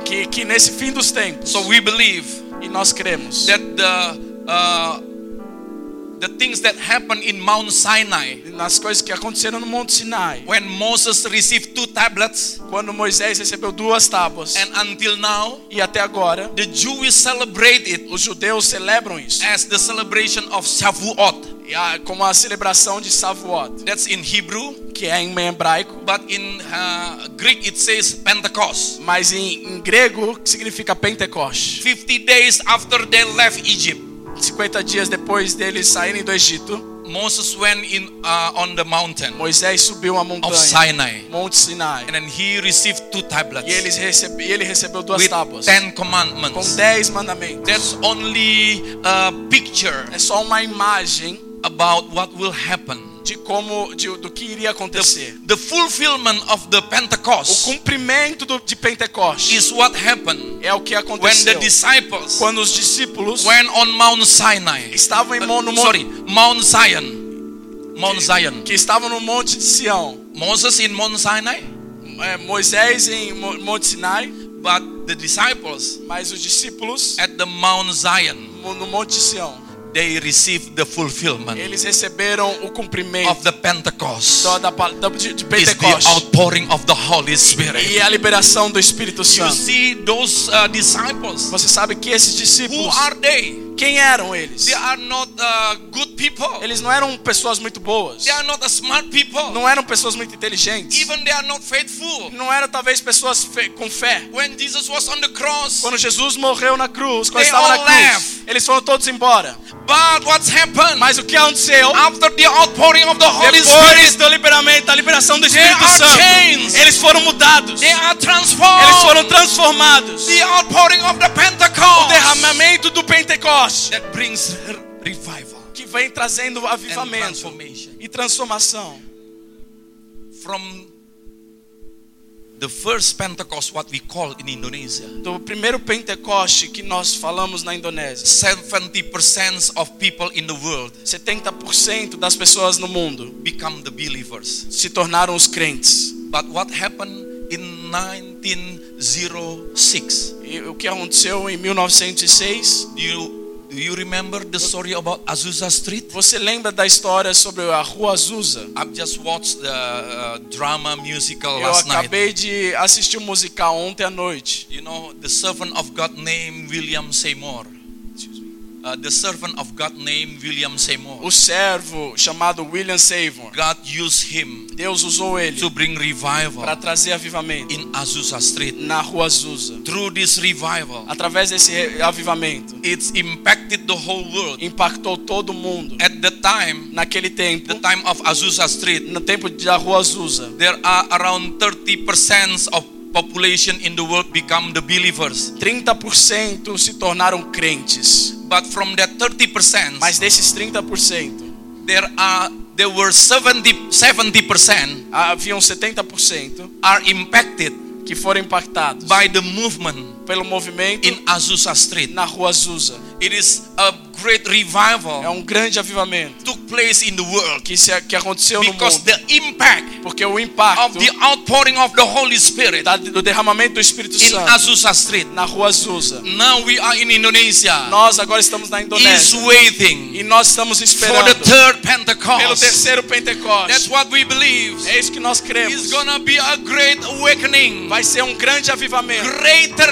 Que, que nesse fim dos tempos, So we believe e nós cremos that the uh, the things that happened in Mount Sinai nas coisas que aconteceram no Monte Sinai. when Moses received two tablets Quando Moisés recebeu duas tábuas. and until now E até agora, the Jews celebrate it os judeus celebram isso. as the celebration of Shavuot. Como a celebração de Shavuot, That's in Hebrew, que é em hebraico, but in uh, Greek it says Pentecost. mas em, em grego significa Pentecoste. 50 days after they left Egypt, 50 dias depois deles saírem do Egito, Moses went in uh, on the mountain Moisés subiu a of montanha, Sinai, Monte Sinai. and then he received two tablets E eles recebe, ele recebeu duas with tábuas ten com commandments. dez mandamentos. That's only a picture É só uma imagem about what will happen. De como de, do que iria acontecer. The fulfillment of the O Pentecost cumprimento do, de Pentecostes is what happened é o que when the aconteceu disciples quando os discípulos went on Mount Sinai. estavam em no Uh, Monte sorry, Mount Zion. Mount Zion. que estavam no Monte de Sião. Moses in Mount Sinai, É, Moisés em Mo- Monte Sinai, but the disciples mas os discípulos at the Mount Zion, no Monte de Sião, they received the fulfillment eles receberam o cumprimento of the Pentecost. da, da, da- de, Is the Pentecostes outpouring of the Holy Spirit. e a liberação do Espírito You Santo. see those uh, disciples. Você sabe que esses Who discípulos, are they? quem eram eles? They are not uh, good people. Eles não eram pessoas muito boas, They are not smart people. não eram pessoas muito inteligentes, Even they are not faithful. não eram talvez pessoas fe- com fé. When Jesus was on the cross, Quando Jesus morreu na cruz, quando They estava na all cruz, left. eles foram todos embora. but what's happened? Mas o que aconteceu? After the outpouring of the Holy Depois Spirit, do liberamento, da liberação do Espírito Santo, changed. eles foram mudados. they are Eles transformed. foram transformados. The outpouring of the O Pentecost derramamento do Pentecoste that brings re- revival vem trazendo avivamento e transformação. From the first Pentecost, what we call in Indonesia, Do primeiro Pentecoste que nós falamos na Indonésia, 70% of people in the world 70% das pessoas no mundo become the believers. se tornaram os crentes. But what happened in 1906? E o que aconteceu em 1906? Do you do you remember the story about Azusa Street? Você lembra da história sobre a Rua Azusa? I've just watched the uh, drama musical Eu last night. acabei de assistir o musical ontem à noite. You know, the servant of God named William Seymour. Uh, the servant of God named William Seymour. O servo chamado William Seymour, God used him Deus usou ele to bring revival para trazer avivamento in Azusa Street. na Rua Azusa. Through this revival, Através desse avivamento, it's impacted the whole world. impactou todo mundo. At the time, Naquele tempo, the time of Azusa Street, no tempo da Rua Azusa, there are around 30% of population in the world become the believers. 30% se tornaram crentes. But from that 30%, Mas desses 30%, there are there were 70 70% haviam 70% are impacted que foram impactados by the movement pelo movimento in Azusa Street. na Rua Azusa. It is a great revival É um grande avivamento took place in the world que, se, que aconteceu no because mundo. the impact Porque o of impacto the outpouring of the Holy Spirit da- do derramamento do Espírito in Santo Azusa Street. na Rua Azusa. Now we are in Indonesia. Nós agora estamos na Is Indonésia waiting e nós estamos for the esperando third pelo Pentecost. terceiro That's Pentecoste. what we believe. É isso que nós It's cremos. gonna be a great awakening. Vai ser um grande avivamento. Greater,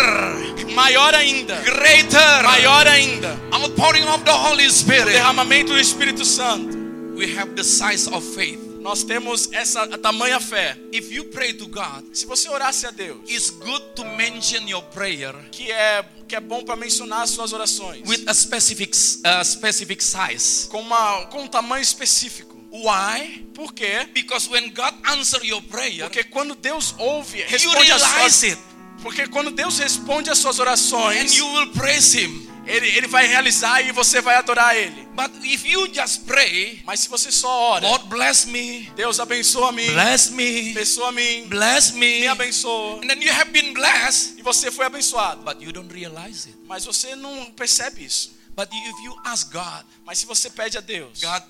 Maior ainda. greater Maior ainda. outpouring of the Holy O Spirit. derramamento do Espírito Santo. We have the size of faith. Nós temos essa tamanha fé. If you pray to God, Se você orasse a Deus, it's good to mention your prayer que é que é bom para mencionar as suas orações with a specific uh, specific size. com uma com um tamanho específico. Why? Por quê? Because when God answer your prayer, Porque quando Deus ouve, you responde as realize suas it Porque quando Deus responde as suas and orações, you will praise Him. ele, ele vai realizar e você vai adorar ele. But if you just pray, Mas se você só ora, Lord bless me, Deus abençoa mim, bless me, abençoa mim, bless me, me abençoa. and then you have been blessed, E você foi abençoado. but you don't realize it. Mas você não percebe isso. But if you ask God, Mas se você pede a Deus, God,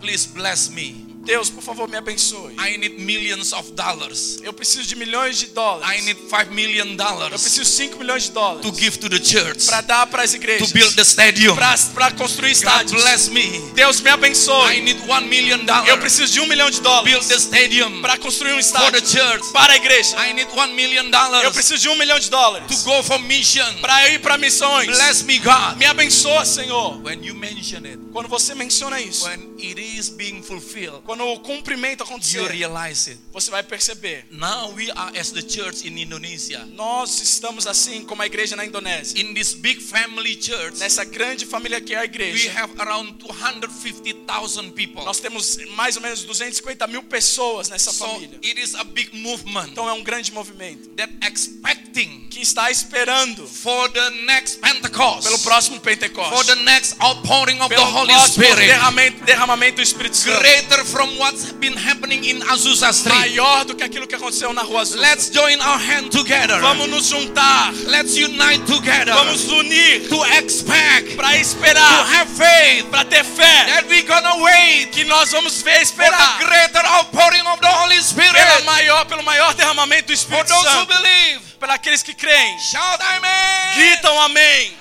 please bless me. Deus, por favor, me abençoe. I need millions of dollars. Eu preciso de milhões de I dólares. need five million Eu dollars preciso de 5 milhões de to dólares give to the church, para dar para as to igrejas, build the stadium. para construir God estádios. bless me. Deus me I abençoe. need one million Eu dollars. preciso de um milhão de Build dólares the stadium para construir um for the estádio church. para a igreja. I need one million Eu dollars preciso de um milhão de to dólares go for mission. para ir para missões. Bless me, God. Me abençoa, Senhor. When you mention it, Quando você menciona isso, it is being fulfilled, quando o cumprimento you acontecer, realize it. você vai perceber. Now we are as the church in Indonesia. Nós estamos assim como a igreja na Indonésia. In this big family church, Nessa grande família que é a we igreja. have around 250,000 people. Nós temos mais ou menos 250 mil pessoas nessa So família. it is a big movement Então é um grande movimento that expecting que está esperando for the next Pentecost, pelo próximo for Pentecostes, the next outpouring of the Holy Spirit, derramamento, derramamento do Espírito Santo, greater from what's been happening in Azusa Street. maior do que aquilo que aconteceu na Rua Azul. Let's join our hand together. Vamos nos juntar, Let's unite together vamos unir to expect, para to esperar, have faith para ter fé that we're gonna wait que nós vamos ver for esperar the greater outpouring of the Holy pela Spirit. maior, pelo maior derramamento do For Espírito those who Santo, believe, para aqueles que creem. shout Amen. Gritam amém.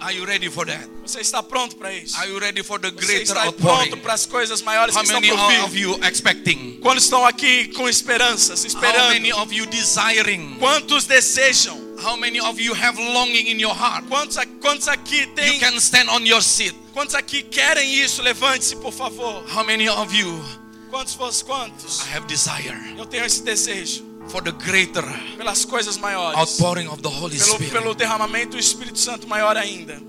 Are you ready for that? Você está pronto para isso? Are you ready for the Você greater está outpouring? pronto para as coisas maiores How que estão many por vir? of you expecting? Quando estão aqui com esperanças, How esperando. many of you desiring? Quantos desejam? How many of you have longing in your heart? Quantos, quantos aqui You têm? can stand on your seat. Quantos aqui querem isso? Levante-se, por favor. How many of you Quantos vos quantos? I have desire Eu tenho esse desejo for the greater pelas coisas maiores. outpouring of the Holy Pelo, Spirit? pelo derramamento do Espírito Santo maior ainda.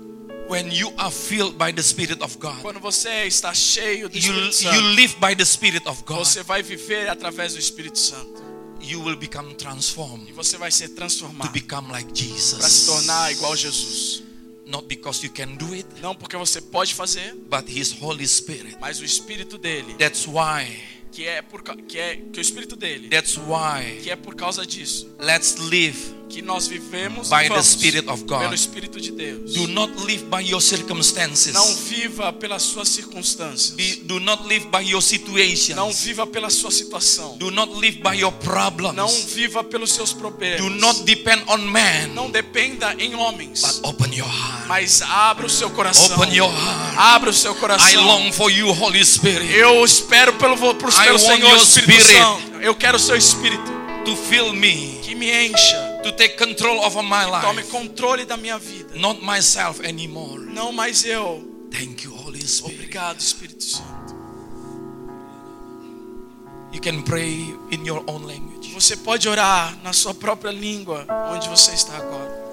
When you are filled by the Spirit of God, Quando você está cheio do you, Espírito you Santo, live by the Spirit of God, você vai viver através do Espírito Santo. you will become E transformed você vai ser to transformado become like para se Jesus. tornar igual a Jesus. Not because you can do it, Não porque você pode fazer, but His Holy Spirit. mas o Espírito dele, That's why, que é por que é que o Espírito dele, that's why, que é por causa disso let's live. Que nós vivemos By the Spirit of God. pelo Espírito de Deus. Do not live by your circumstances. Não viva pelas suas circunstâncias. Be- do not live by your situations. Não viva pela sua situação. Do not live by your problems. Não viva pelos seus problemas. Do not depend on man. Não dependa em homens, But open your heart. mas abra o seu coração. Open your heart. Abra o seu I coração. long for you, Holy Spirit, Eu espero pelo, I pelo want Senhor your Espírito spirit. Santo. Eu quero o seu Espírito to fill me, que me encha, to take control over my tome life. controle da minha vida. Not myself anymore. Não mais eu. Thank you, Holy Spirit. Obrigado, Espírito Santo. You can pray in your own language. Você pode orar na sua própria língua, onde você está agora.